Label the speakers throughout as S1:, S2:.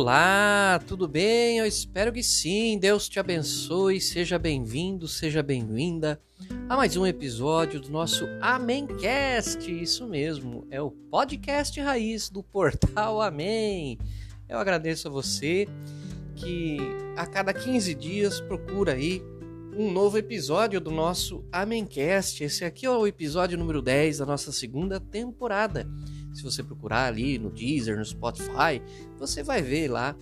S1: Olá, tudo bem? Eu espero que sim. Deus te abençoe. Seja bem-vindo, seja bem-vinda a mais um episódio do nosso Amencast. Isso mesmo, é o podcast raiz do portal Amém. Eu agradeço a você que a cada 15 dias procura aí um novo episódio do nosso Amencast. Esse aqui é o episódio número 10 da nossa segunda temporada. Se você procurar ali no Deezer, no Spotify, você vai ver lá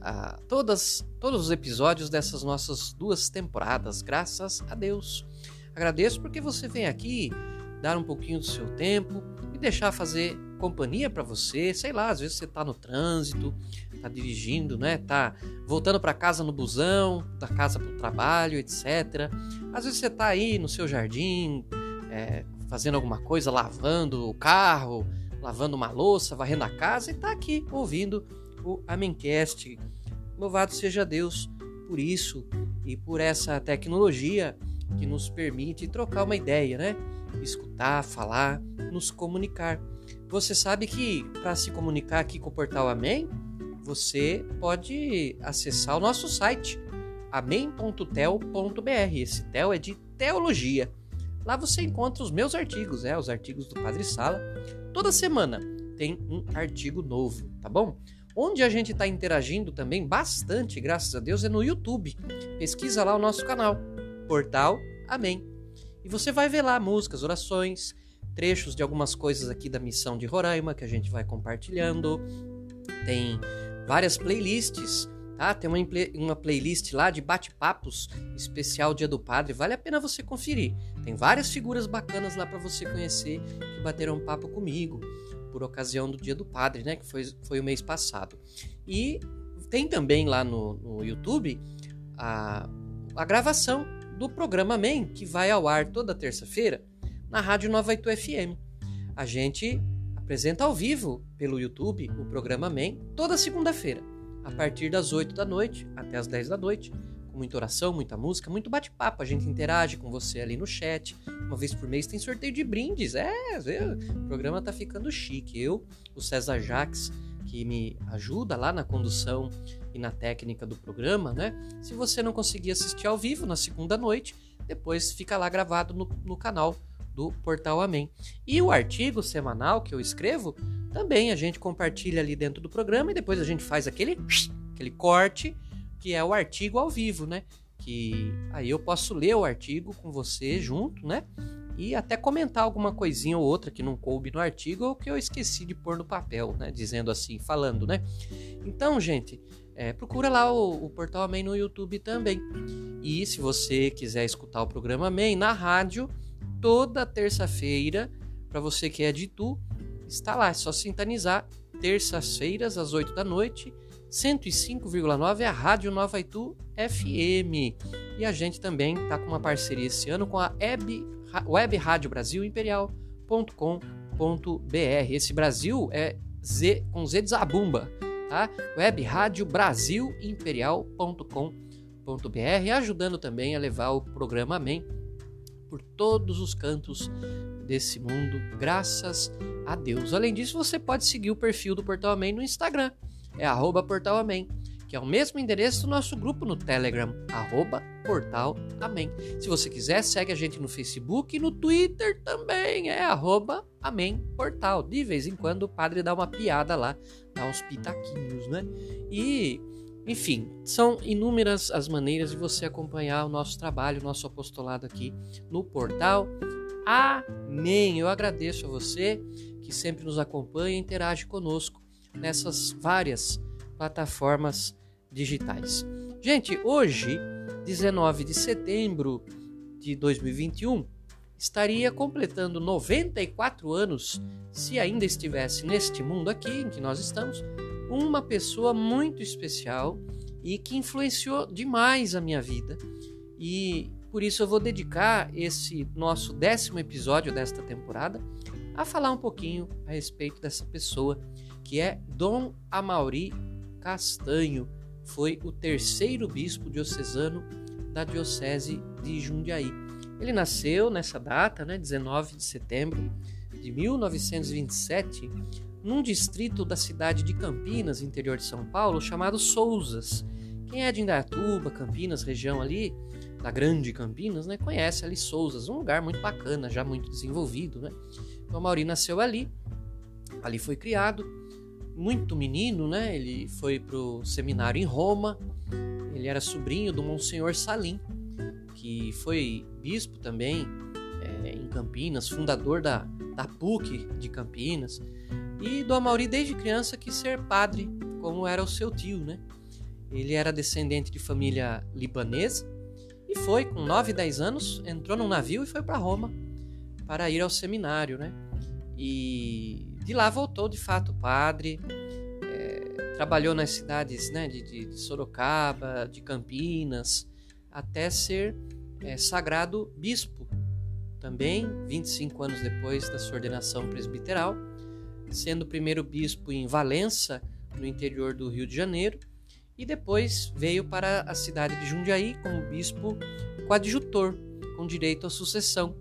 S1: ah, todas, todos os episódios dessas nossas duas temporadas. Graças a Deus. Agradeço porque você vem aqui dar um pouquinho do seu tempo e deixar fazer companhia para você. Sei lá, às vezes você está no trânsito, está dirigindo, né? Tá voltando para casa no busão, da casa para o trabalho, etc. Às vezes você está aí no seu jardim, é, fazendo alguma coisa, lavando o carro, lavando uma louça, varrendo a casa e está aqui ouvindo o Amencast. Louvado seja Deus por isso e por essa tecnologia que nos permite trocar uma ideia, né? Escutar, falar, nos comunicar. Você sabe que para se comunicar aqui com o portal Amém, você pode acessar o nosso site amém.tel.br. Esse tel é de teologia. Lá você encontra os meus artigos, é, os artigos do Padre Sala. Toda semana tem um artigo novo, tá bom? Onde a gente está interagindo também bastante, graças a Deus, é no YouTube. Pesquisa lá o nosso canal, Portal Amém. E você vai ver lá músicas, orações, trechos de algumas coisas aqui da missão de Roraima que a gente vai compartilhando. Tem várias playlists Tá? Tem uma, uma playlist lá de bate-papos especial Dia do Padre, vale a pena você conferir. Tem várias figuras bacanas lá para você conhecer que bateram um papo comigo por ocasião do Dia do Padre, né? Que foi, foi o mês passado. E tem também lá no, no YouTube a, a gravação do programa Man, que vai ao ar toda terça-feira na Rádio Nova Itu FM. A gente apresenta ao vivo pelo YouTube o programa Man toda segunda-feira a partir das 8 da noite até as 10 da noite, muita oração, muita música, muito bate-papo. A gente interage com você ali no chat. Uma vez por mês tem sorteio de brindes. É, o programa tá ficando chique. Eu, o César Jaques, que me ajuda lá na condução e na técnica do programa, né? Se você não conseguir assistir ao vivo na segunda noite, depois fica lá gravado no, no canal do Portal Amém. E o artigo semanal que eu escrevo, também a gente compartilha ali dentro do programa e depois a gente faz aquele, aquele corte, que é o artigo ao vivo, né? Que aí eu posso ler o artigo com você junto, né? E até comentar alguma coisinha ou outra que não coube no artigo ou que eu esqueci de pôr no papel, né? Dizendo assim, falando, né? Então, gente, é, procura lá o, o, Portal Amém no YouTube também. E se você quiser escutar o programa Amém na rádio, toda terça-feira, para você que é de Tu, está lá, é só sintonizar terças-feiras às 8 da noite, 105,9 é a Rádio Nova Itu FM. E a gente também está com uma parceria esse ano com a Web, Web Rádio Brasil Imperial.com.br. Esse Brasil é Z com Z de Zabumba, tá? Web Rádio Brasil Imperial.com.br, ajudando também a levar o programa Amém por todos os cantos desse mundo, graças a Deus. Além disso, você pode seguir o perfil do Portal Amém no Instagram, é arroba Portal Amém, que é o mesmo endereço do nosso grupo no Telegram, arroba Portal Amém. Se você quiser, segue a gente no Facebook e no Twitter também, é arroba Amém Portal. De vez em quando o padre dá uma piada lá, dá uns pitaquinhos, né? E enfim, são inúmeras as maneiras de você acompanhar o nosso trabalho, o nosso apostolado aqui no portal. Amém! Eu agradeço a você que sempre nos acompanha e interage conosco nessas várias plataformas digitais. Gente, hoje, 19 de setembro de 2021, estaria completando 94 anos, se ainda estivesse neste mundo aqui em que nós estamos, uma pessoa muito especial e que influenciou demais a minha vida. E por isso eu vou dedicar esse nosso décimo episódio desta temporada a falar um pouquinho a respeito dessa pessoa, que é Dom Amauri Castanho. Foi o terceiro bispo diocesano da Diocese de Jundiaí. Ele nasceu nessa data, né, 19 de setembro de 1927, num distrito da cidade de Campinas, interior de São Paulo, chamado Souzas. Quem é de Indaiatuba, Campinas, região ali, da grande Campinas, né, conhece ali Souzas, um lugar muito bacana, já muito desenvolvido, né? Então, Mauri nasceu ali, ali foi criado, muito menino, né? Ele foi pro seminário em Roma, ele era sobrinho do Monsenhor Salim, que foi bispo também é, em Campinas, fundador da, da PUC de Campinas, e do Amauri desde criança quis ser padre, como era o seu tio, né? Ele era descendente de família libanesa e foi, com 9, 10 anos, entrou num navio e foi para Roma para ir ao seminário, né? E de lá voltou de fato padre, é, trabalhou nas cidades né, de, de, Sorocaba, de Campinas, até ser é, sagrado bispo. Também, 25 anos depois da sua ordenação presbiteral, sendo o primeiro bispo em Valença, no interior do Rio de Janeiro, e depois veio para a cidade de Jundiaí como bispo coadjutor, com direito à sucessão.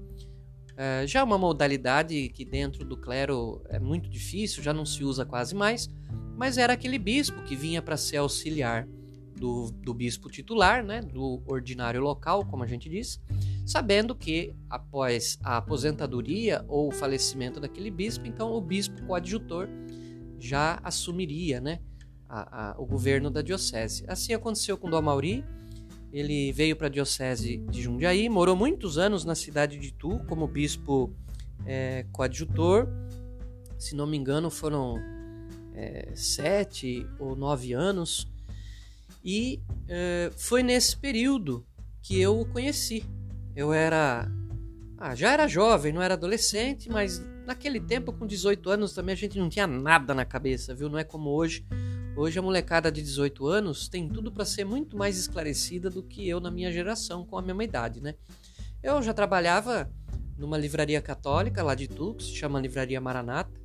S1: É, já uma modalidade que dentro do clero é muito difícil, já não se usa quase mais, mas era aquele bispo que vinha para ser auxiliar do, do bispo titular, né, do ordinário local, como a gente diz, sabendo que após a aposentadoria ou o falecimento daquele bispo, então o bispo coadjutor já assumiria né, a, a, o governo da diocese. Assim aconteceu com Dom Mauri, ele veio para a diocese de Jundiaí, morou muitos anos na cidade de Itu como bispo é, coadjutor, se não me engano foram é, sete ou nove anos, e é, foi nesse período que eu o conheci. Eu era. Ah, já era jovem, não era adolescente, mas naquele tempo, com 18 anos, também a gente não tinha nada na cabeça, viu? Não é como hoje. Hoje a molecada de 18 anos tem tudo para ser muito mais esclarecida do que eu na minha geração, com a mesma idade, né? Eu já trabalhava numa livraria católica lá de Tu, que se chama Livraria Maranata,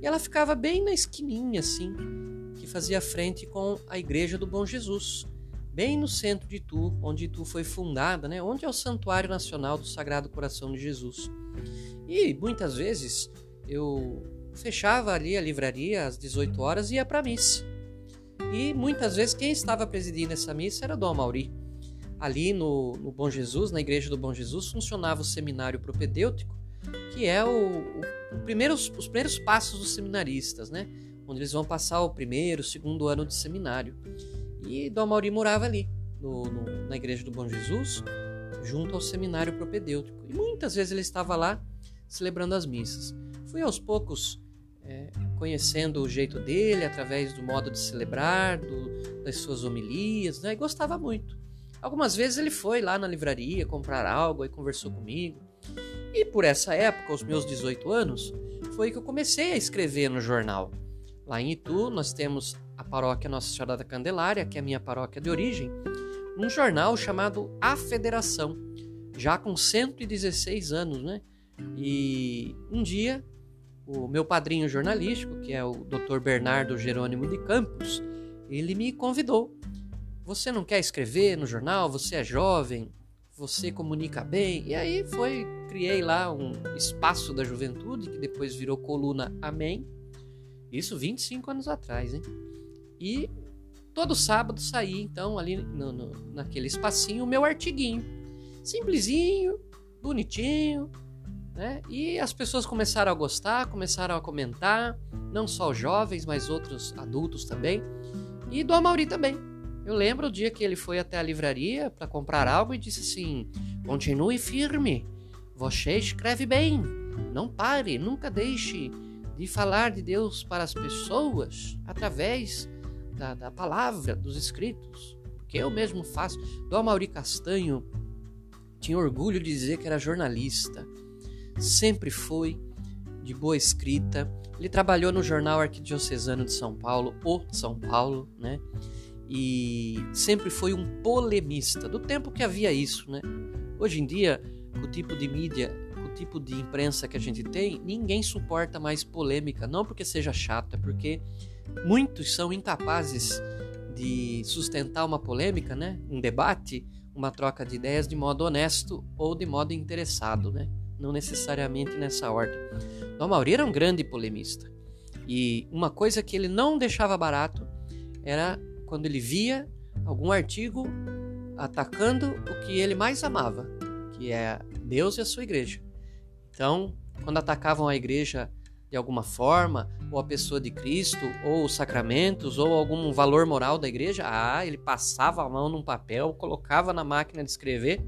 S1: e ela ficava bem na esquininha, assim, que fazia frente com a Igreja do Bom Jesus bem no centro de Tu, onde Tu foi fundada, né? onde é o Santuário Nacional do Sagrado Coração de Jesus. E muitas vezes eu fechava ali a livraria às 18 horas e ia para missa. E muitas vezes quem estava presidindo essa missa era Dom Mauri. Ali no, no Bom Jesus, na Igreja do Bom Jesus, funcionava o seminário propedêutico, que é o, o, o primeiros, os primeiros passos dos seminaristas, né? onde eles vão passar o primeiro, segundo ano de seminário. E Dom Mauri morava ali, no, no, na igreja do Bom Jesus, junto ao seminário propedêutico. E muitas vezes ele estava lá celebrando as missas. Fui aos poucos é, conhecendo o jeito dele, através do modo de celebrar, do, das suas homilias, né? e gostava muito. Algumas vezes ele foi lá na livraria comprar algo e conversou comigo. E por essa época, aos meus 18 anos, foi que eu comecei a escrever no jornal. Lá em Itu, nós temos a paróquia Nossa Senhora da Candelária, que é a minha paróquia de origem, um jornal chamado A Federação, já com 116 anos, né? E um dia, o meu padrinho jornalístico, que é o Dr. Bernardo Jerônimo de Campos, ele me convidou. Você não quer escrever no jornal? Você é jovem? Você comunica bem? E aí foi, criei lá um espaço da juventude, que depois virou coluna Amém, isso 25 anos atrás, hein? E todo sábado saía, então, ali no, no, naquele espacinho, o meu artiguinho. Simplesinho, bonitinho, né? E as pessoas começaram a gostar, começaram a comentar, não só os jovens, mas outros adultos também. E do Amauri também. Eu lembro o dia que ele foi até a livraria para comprar algo e disse assim: continue firme, você escreve bem, não pare, nunca deixe de falar de Deus para as pessoas através da, da palavra, dos escritos. Porque eu mesmo faço. Dom Mauri Castanho tinha orgulho de dizer que era jornalista. Sempre foi de boa escrita. Ele trabalhou no jornal Arquidiocesano de São Paulo, o São Paulo, né? E sempre foi um polemista, do tempo que havia isso, né? Hoje em dia, o tipo de mídia tipo de imprensa que a gente tem, ninguém suporta mais polêmica, não porque seja chato, é porque muitos são incapazes de sustentar uma polêmica, né? um debate, uma troca de ideias de modo honesto ou de modo interessado, né? Não necessariamente nessa ordem. Dom Mauri era um grande polemista. E uma coisa que ele não deixava barato era quando ele via algum artigo atacando o que ele mais amava, que é Deus e a sua igreja. Então, quando atacavam a igreja de alguma forma, ou a pessoa de Cristo, ou os sacramentos, ou algum valor moral da igreja, ah, ele passava a mão num papel, colocava na máquina de escrever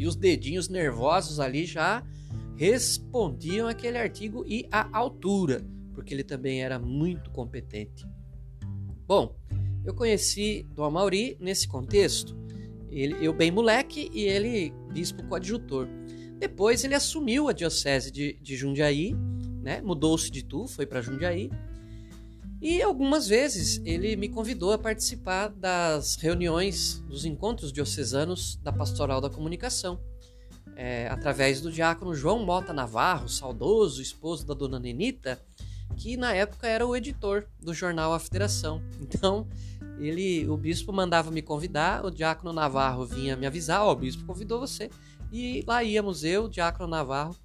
S1: e os dedinhos nervosos ali já respondiam aquele artigo e a altura, porque ele também era muito competente. Bom, eu conheci Dom Amauri nesse contexto, ele, eu bem moleque e ele bispo coadjutor. Depois ele assumiu a diocese de, de Jundiaí, né? mudou-se de Tu, foi para Jundiaí. E algumas vezes ele me convidou a participar das reuniões, dos encontros diocesanos da Pastoral da Comunicação, é, através do diácono João Mota Navarro, saudoso esposo da dona Nenita, que na época era o editor do jornal A Federação. Então, ele, o bispo mandava me convidar, o diácono Navarro vinha me avisar, oh, o bispo convidou você. E lá íamos eu, Diácono Navarro,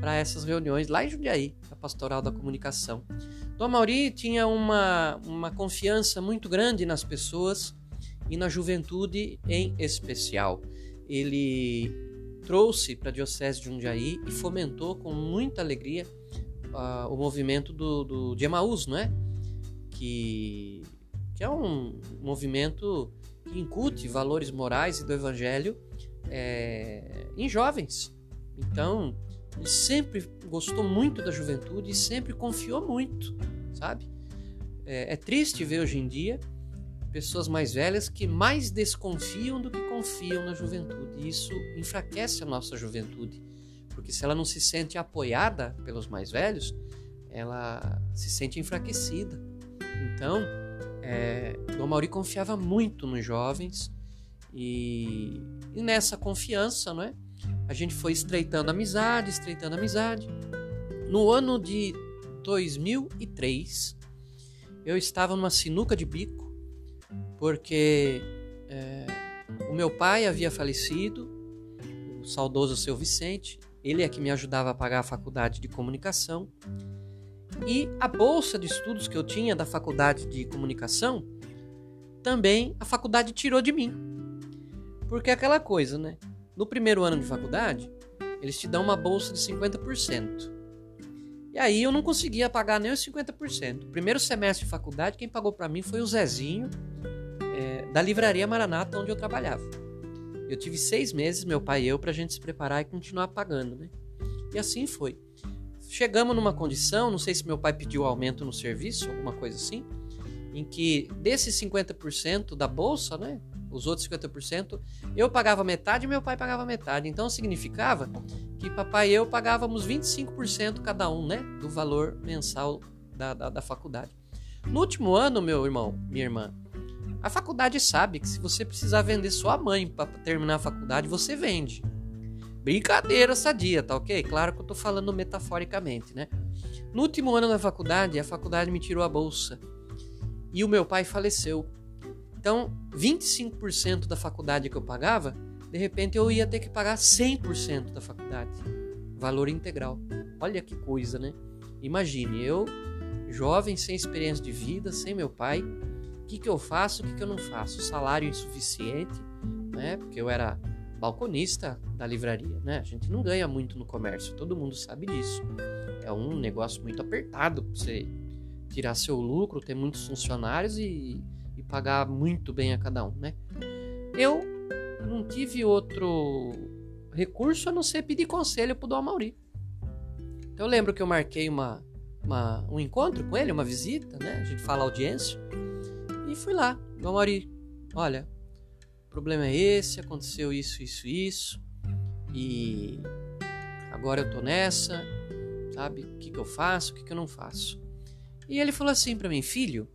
S1: para essas reuniões lá em Jundiaí, a Pastoral da Comunicação. Dom Mauri tinha uma, uma confiança muito grande nas pessoas e na juventude em especial. Ele trouxe para a Diocese de Jundiaí e fomentou com muita alegria uh, o movimento do, do, de Emaús, não é? Que, que é um movimento que incute valores morais e do Evangelho é, em jovens. Então, ele sempre gostou muito da juventude e sempre confiou muito, sabe? É, é, triste ver hoje em dia pessoas mais velhas que mais desconfiam do que confiam na juventude. E isso enfraquece a nossa juventude, porque se ela não se sente apoiada pelos mais velhos, ela se sente enfraquecida. Então, é, Dom Mauri confiava muito nos jovens e, e nessa confiança, não é? A gente foi estreitando amizade, estreitando amizade. No ano de 2003, eu estava numa sinuca de bico, porque é, o meu pai havia falecido, o saudoso seu Vicente, ele é que me ajudava a pagar a faculdade de comunicação. E a bolsa de estudos que eu tinha da faculdade de comunicação, também a faculdade tirou de mim. Porque é aquela coisa, né? No primeiro ano de faculdade, eles te dão uma bolsa de 50%. E aí eu não conseguia pagar nem os 50%. Primeiro semestre de faculdade, quem pagou para mim foi o Zezinho, é, da livraria Maranata, onde eu trabalhava. Eu tive seis meses, meu pai e eu, para a gente se preparar e continuar pagando, né? E assim foi. Chegamos numa condição, não sei se meu pai pediu aumento no serviço, alguma coisa assim, em que desses 50% da bolsa, né, os outros 50%, eu pagava metade e meu pai pagava metade. Então significava que papai e eu pagávamos 25% cada um, né? Do valor mensal da, da, da faculdade. No último ano, meu irmão, minha irmã, a faculdade sabe que se você precisar vender sua mãe para terminar a faculdade, você vende. Brincadeira sadia, tá ok? Claro que eu tô falando metaforicamente, né? No último ano da faculdade, a faculdade me tirou a bolsa. E o meu pai faleceu. Então, 25% da faculdade que eu pagava, de repente eu ia ter que pagar 100% da faculdade, valor integral. Olha que coisa, né? Imagine, eu, jovem, sem experiência de vida, sem meu pai, o que, que eu faço, o que, que eu não faço? Salário insuficiente, né? Porque eu era balconista da livraria, né? A gente não ganha muito no comércio, todo mundo sabe disso. É um negócio muito apertado para você tirar seu lucro, ter muitos funcionários e e pagar muito bem a cada um, né? Eu não tive outro recurso a não ser pedir conselho pro Dom Mauri. Então eu lembro que eu marquei uma, uma, um encontro com ele, uma visita, né? A gente fala audiência. E fui lá. Dom Mauri, olha, o problema é esse, aconteceu isso, isso, isso. E agora eu tô nessa, sabe? O que, que eu faço, o que, que eu não faço. E ele falou assim para mim, filho,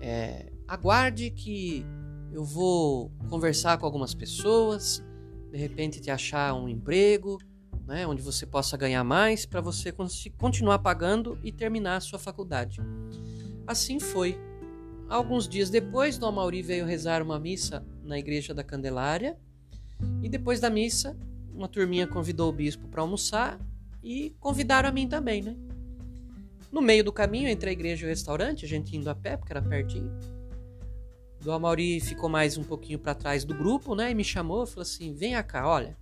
S1: é, aguarde que eu vou conversar com algumas pessoas, de repente te achar um emprego, né, onde você possa ganhar mais para você continuar pagando e terminar a sua faculdade. Assim foi. Alguns dias depois, Dom Mauri veio rezar uma missa na igreja da Candelária e depois da missa, uma turminha convidou o bispo para almoçar e convidaram a mim também, né? No meio do caminho, entre a igreja e o restaurante, a gente indo a pé, porque era pertinho. Do Amauri ficou mais um pouquinho para trás do grupo, né? E me chamou, falou assim: "Vem cá, olha.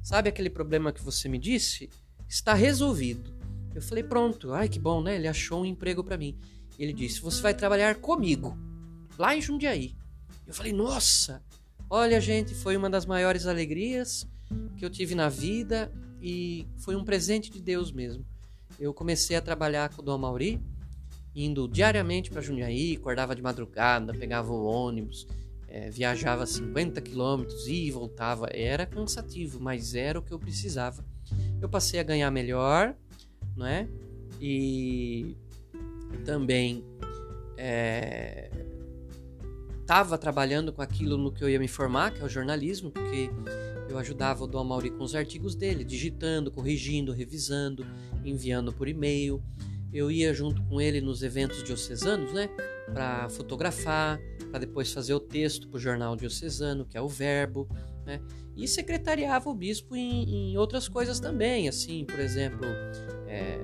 S1: Sabe aquele problema que você me disse? Está resolvido." Eu falei: "Pronto. Ai, que bom, né? Ele achou um emprego para mim." Ele disse: "Você vai trabalhar comigo lá em Jundiaí." Eu falei: "Nossa! Olha, gente, foi uma das maiores alegrias que eu tive na vida e foi um presente de Deus mesmo. Eu comecei a trabalhar com o Dom Mauri, indo diariamente para Jundiaí, acordava de madrugada, pegava o ônibus, é, viajava 50 quilômetros, e voltava. Era cansativo, mas era o que eu precisava. Eu passei a ganhar melhor, não é? E também estava é, trabalhando com aquilo no que eu ia me formar, que é o jornalismo, porque eu ajudava o Dom Mauri com os artigos dele, digitando, corrigindo, revisando, enviando por e-mail. Eu ia junto com ele nos eventos diocesanos, né, para fotografar, para depois fazer o texto para o jornal diocesano, que é o Verbo, né, e secretariava o bispo em, em outras coisas também, assim, por exemplo, é,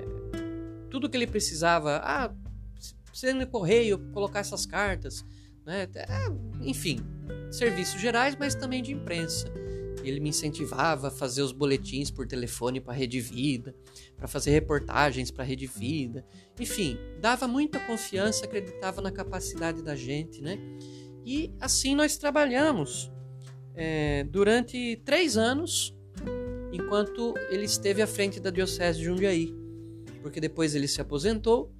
S1: tudo que ele precisava, ah, precisando no correio, colocar essas cartas, né, é, enfim, serviços gerais, mas também de imprensa. Ele me incentivava a fazer os boletins por telefone para a Rede Vida, para fazer reportagens para a Rede Vida. Enfim, dava muita confiança, acreditava na capacidade da gente, né? E assim nós trabalhamos é, durante três anos, enquanto ele esteve à frente da Diocese de Jundiaí, porque depois ele se aposentou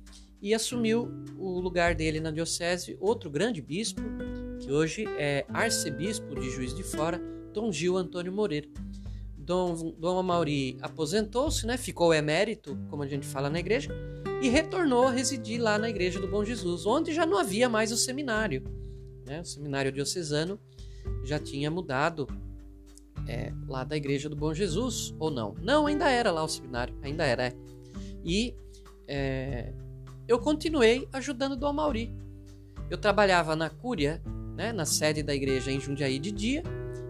S1: e assumiu o lugar dele na Diocese outro grande bispo, que hoje é arcebispo de Juiz de Fora, Dom Gil Antônio Moreira. Dom, Dom Amauri aposentou-se, né, ficou emérito, como a gente fala na igreja, e retornou a residir lá na igreja do Bom Jesus, onde já não havia mais o seminário. Né? O seminário diocesano já tinha mudado é, lá da igreja do Bom Jesus, ou não? Não, ainda era lá o seminário, ainda era. É. E é, eu continuei ajudando Dom Mauri. Eu trabalhava na Cúria, né, na sede da igreja em Jundiaí de dia,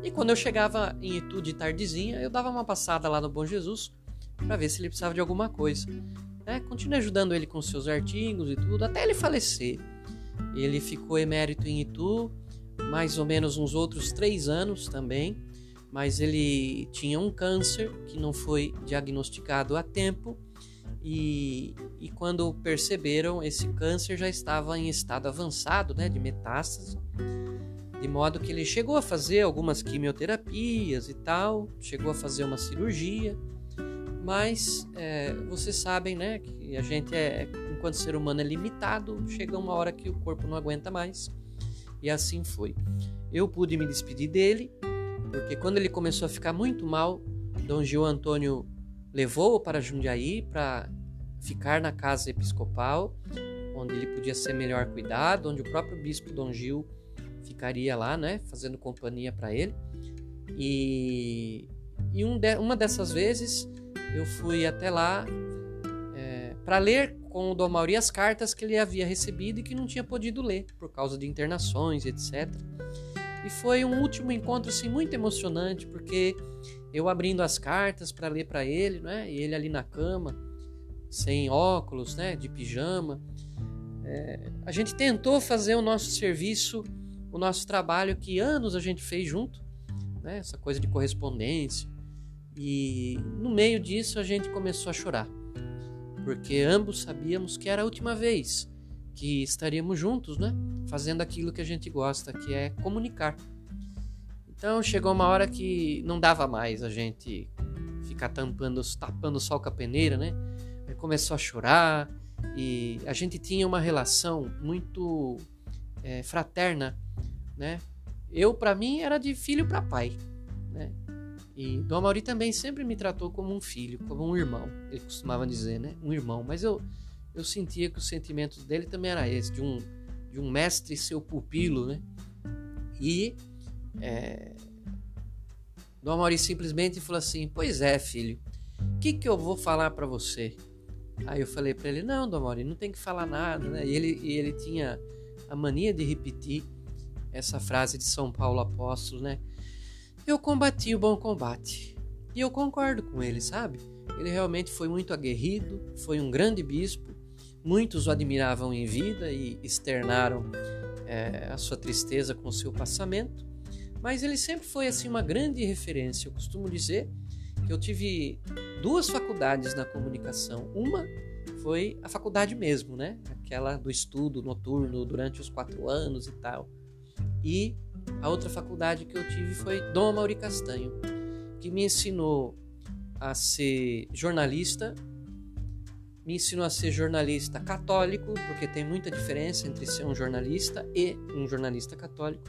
S1: e quando eu chegava em Itu de tardezinha, eu dava uma passada lá no Bom Jesus para ver se ele precisava de alguma coisa. Né? Continuei ajudando ele com seus artigos e tudo, até ele falecer. Ele ficou emérito em Itu, mais ou menos uns outros três anos também, mas ele tinha um câncer que não foi diagnosticado a tempo. E, e quando perceberam, esse câncer já estava em estado avançado, né, de metástase de modo que ele chegou a fazer algumas quimioterapias e tal, chegou a fazer uma cirurgia, mas é, vocês sabem, né, que a gente é, enquanto ser humano é limitado, chega uma hora que o corpo não aguenta mais, e assim foi. Eu pude me despedir dele, porque quando ele começou a ficar muito mal, Dom Gil Antônio levou-o para Jundiaí para ficar na casa episcopal, onde ele podia ser melhor cuidado, onde o próprio bispo Dom Gil ficaria lá, né, fazendo companhia para ele. E, e um de, uma dessas vezes eu fui até lá é, para ler com o Dom Mauri as cartas que ele havia recebido e que não tinha podido ler por causa de internações, etc. E foi um último encontro assim muito emocionante porque eu abrindo as cartas para ler para ele, né, e ele ali na cama sem óculos, né, de pijama. É, a gente tentou fazer o nosso serviço o nosso trabalho que anos a gente fez junto, né? essa coisa de correspondência. E no meio disso a gente começou a chorar, porque ambos sabíamos que era a última vez que estaríamos juntos, né? Fazendo aquilo que a gente gosta, que é comunicar. Então chegou uma hora que não dava mais a gente ficar tampando, tapando sol com a peneira, né? Começou a chorar e a gente tinha uma relação muito é, fraterna né? Eu, para mim, era de filho para pai, né? E Dom Mauri também sempre me tratou como um filho, como um irmão, ele costumava dizer, né? Um irmão. Mas eu, eu sentia que os sentimentos dele também era esse, de um, de um mestre e seu pupilo, né? E é, Dom Mauri simplesmente falou assim: Pois é, filho, o que, que eu vou falar para você? Aí eu falei para ele: Não, Dom Mauri, não tem que falar nada, né? E ele, e ele tinha a mania de repetir essa frase de São Paulo apóstolo, né? Eu combati o bom combate. E eu concordo com ele, sabe? Ele realmente foi muito aguerrido, foi um grande bispo Muitos o admiravam em vida e externaram é, a sua tristeza com o seu passamento, mas ele sempre foi assim uma grande referência. Eu costumo dizer que eu tive duas faculdades na comunicação. Uma foi a faculdade mesmo, né? Aquela do estudo noturno durante os quatro anos e tal. E a outra faculdade que eu tive foi Dom Mauri Castanho, que me ensinou a ser jornalista, me ensinou a ser jornalista católico, porque tem muita diferença entre ser um jornalista e um jornalista católico.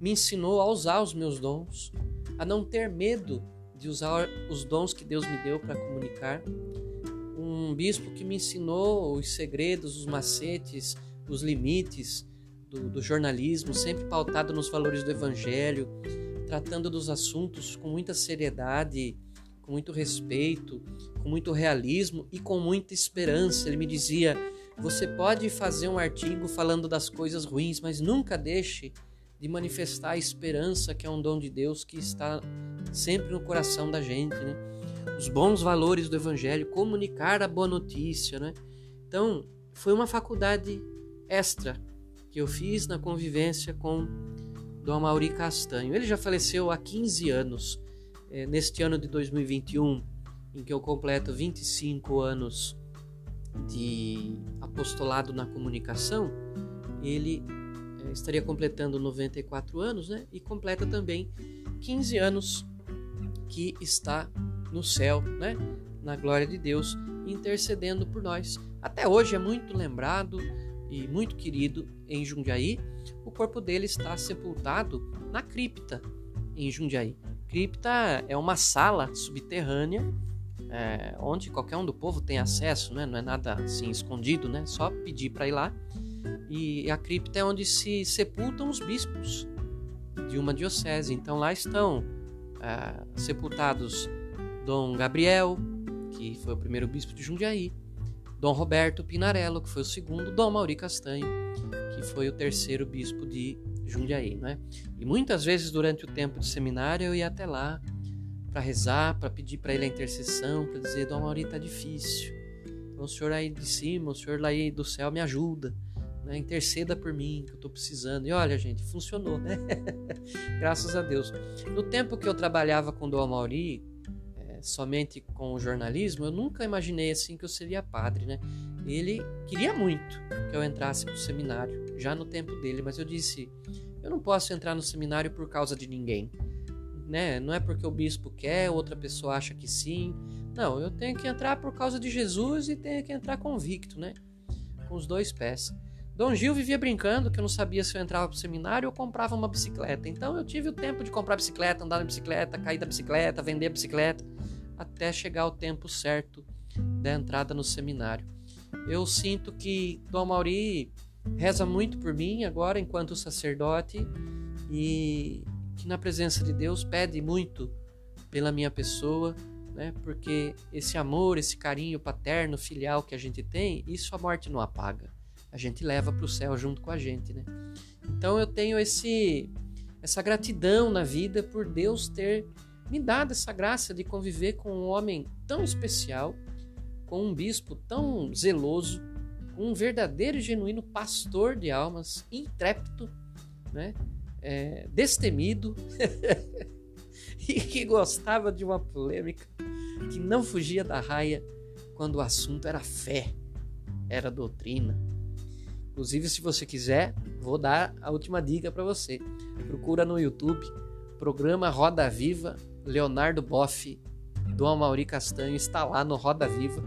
S1: Me ensinou a usar os meus dons, a não ter medo de usar os dons que Deus me deu para comunicar. Um bispo que me ensinou os segredos, os macetes, os limites do, do jornalismo, sempre pautado nos valores do Evangelho, tratando dos assuntos com muita seriedade, com muito respeito, com muito realismo e com muita esperança. Ele me dizia: você pode fazer um artigo falando das coisas ruins, mas nunca deixe de manifestar a esperança que é um dom de Deus que está sempre no coração da gente, né? Os bons valores do evangelho, comunicar a boa notícia, né? Então, foi uma faculdade extra que eu fiz na convivência com Dom Mauri Castanho. Ele já faleceu há 15 anos. É, neste ano de 2021, em que eu completo 25 anos de apostolado na comunicação, ele é, estaria completando 94 anos, né? E completa também 15 anos que está no céu, né? Na glória de Deus, intercedendo por nós. Até hoje é muito lembrado e muito querido em Jundiaí. O corpo dele está sepultado na cripta em Jundiaí. Cripta é uma sala subterrânea é, onde qualquer um do povo tem acesso, né? não é nada assim escondido, né? só pedir para ir lá e a cripta é onde se sepultam os bispos de uma diocese. Então lá estão ah, sepultados Dom Gabriel, que foi o primeiro bispo de Jundiaí, Dom Roberto Pinarello, que foi o segundo, Dom Mauri Castanho, que foi o terceiro bispo de Jundiaí, né? E muitas vezes durante o tempo de seminário eu ia até lá para rezar, para pedir para ele a intercessão, para dizer: Dom Mauri tá difícil. Então o senhor aí de cima, o senhor lá aí do céu me ajuda né? interceda por mim, que eu estou precisando. E olha, gente, funcionou, né? Graças a Deus. No tempo que eu trabalhava com Dom Mauri, somente com o jornalismo, eu nunca imaginei assim que eu seria padre, né? Ele queria muito que eu entrasse no seminário, já no tempo dele, mas eu disse: eu não posso entrar no seminário por causa de ninguém. Né? Não é porque o bispo quer, outra pessoa acha que sim. Não, eu tenho que entrar por causa de Jesus e tenho que entrar convicto, né? Com os dois pés. Dom Gil vivia brincando que eu não sabia se eu entrava pro seminário ou comprava uma bicicleta. Então eu tive o tempo de comprar bicicleta, andar na bicicleta, cair da bicicleta, vender a bicicleta, até chegar o tempo certo da entrada no seminário. Eu sinto que Dom Mauri reza muito por mim agora enquanto sacerdote e que na presença de Deus pede muito pela minha pessoa, né? Porque esse amor, esse carinho paterno, filial que a gente tem, isso a morte não apaga a gente leva para o céu junto com a gente, né? Então eu tenho esse essa gratidão na vida por Deus ter me dado essa graça de conviver com um homem tão especial, com um bispo tão zeloso, com um verdadeiro e genuíno pastor de almas, intrépido, né? É, destemido e que gostava de uma polêmica, que não fugia da raia quando o assunto era fé, era doutrina, Inclusive, se você quiser, vou dar a última dica para você. Procura no YouTube, programa Roda Viva, Leonardo Boff, do Amauri Castanho, está lá no Roda Viva.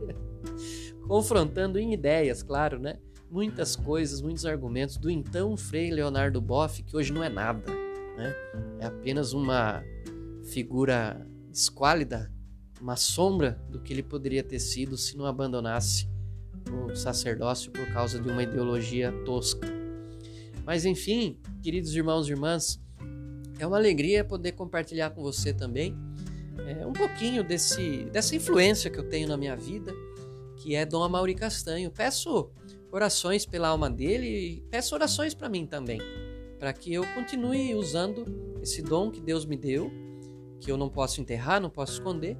S1: Confrontando em ideias, claro, né? Muitas coisas, muitos argumentos do então Frei Leonardo Boff, que hoje não é nada, né? É apenas uma figura esquálida, uma sombra do que ele poderia ter sido se não abandonasse o sacerdócio por causa de uma ideologia tosca. Mas enfim, queridos irmãos e irmãs, é uma alegria poder compartilhar com você também é, um pouquinho desse, dessa influência que eu tenho na minha vida, que é Dom Amaury Castanho. Peço orações pela alma dele e peço orações para mim também, para que eu continue usando esse dom que Deus me deu, que eu não posso enterrar, não posso esconder,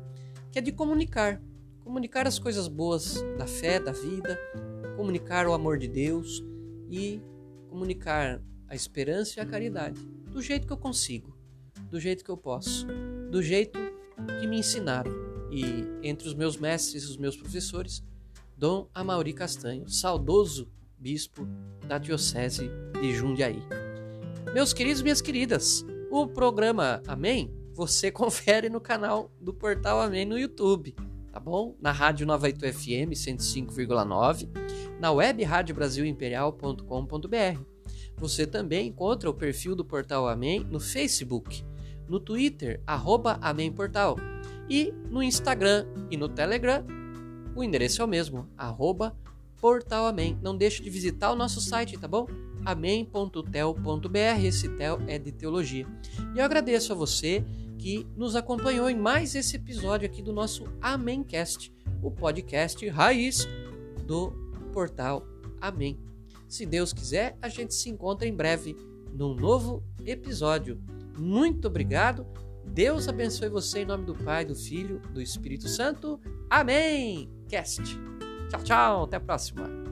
S1: que é de comunicar, comunicar as coisas boas da fé, da vida, comunicar o amor de Deus e comunicar a esperança e a caridade do jeito que eu consigo, do jeito que eu posso, do jeito que me ensinaram. E entre os meus mestres e os meus professores, Dom Amauri Castanho, saudoso bispo da Diocese de Jundiaí. Meus queridos e minhas queridas, o programa Amém você confere no canal do Portal Amém no YouTube, tá bom? Na Rádio Nova Itu FM 105,9, na web radiobrasilimperial.com.br. Você também encontra o perfil do Portal Amém no Facebook, no Twitter, arroba Amém Portal, e no Instagram e no Telegram, o endereço é o mesmo, arroba Portal Amém. Não deixe de visitar o nosso site, tá bom? amém.tel.br, esse tel é de teologia. E eu agradeço a você que nos acompanhou em mais esse episódio aqui do nosso Amémcast, o podcast raiz do portal Amém. Se Deus quiser, a gente se encontra em breve num novo episódio. Muito obrigado. Deus abençoe você em nome do Pai, do Filho, do Espírito Santo. Amém. Cast. Tchau, tchau. Até a próxima.